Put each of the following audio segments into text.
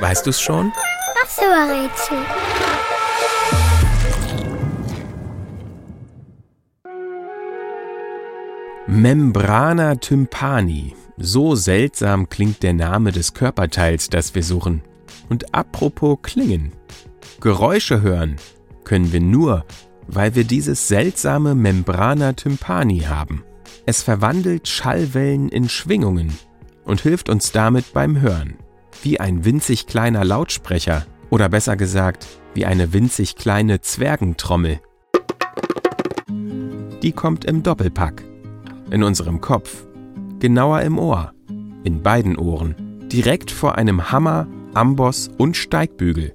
Weißt du's schon? Ach so, Rätsel. Membrana tympani. So seltsam klingt der Name des Körperteils, das wir suchen. Und apropos klingen. Geräusche hören können wir nur, weil wir dieses seltsame Membrana tympani haben. Es verwandelt Schallwellen in Schwingungen und hilft uns damit beim Hören. Wie ein winzig kleiner Lautsprecher oder besser gesagt, wie eine winzig kleine Zwergentrommel. Die kommt im Doppelpack. In unserem Kopf, genauer im Ohr, in beiden Ohren, direkt vor einem Hammer, Amboss und Steigbügel.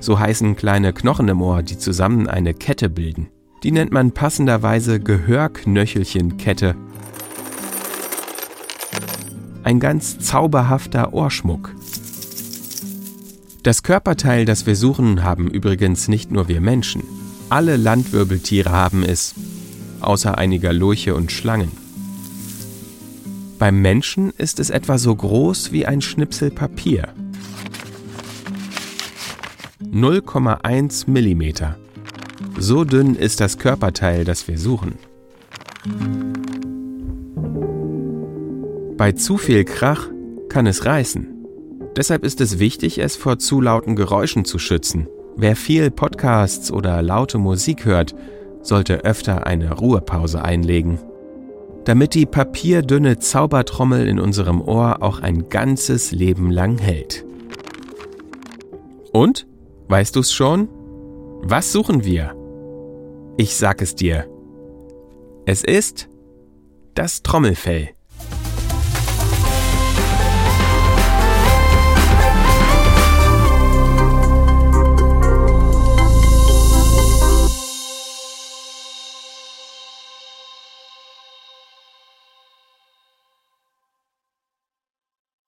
So heißen kleine Knochen im Ohr, die zusammen eine Kette bilden. Die nennt man passenderweise Gehörknöchelchenkette. Ein ganz zauberhafter Ohrschmuck. Das Körperteil, das wir suchen, haben übrigens nicht nur wir Menschen. Alle Landwirbeltiere haben es, außer einiger Lurche und Schlangen. Beim Menschen ist es etwa so groß wie ein Schnipsel Papier. 0,1 mm. So dünn ist das Körperteil, das wir suchen. Bei zu viel Krach kann es reißen. Deshalb ist es wichtig, es vor zu lauten Geräuschen zu schützen. Wer viel Podcasts oder laute Musik hört, sollte öfter eine Ruhepause einlegen. Damit die papierdünne Zaubertrommel in unserem Ohr auch ein ganzes Leben lang hält. Und? Weißt du's schon? Was suchen wir? Ich sag es dir. Es ist das Trommelfell.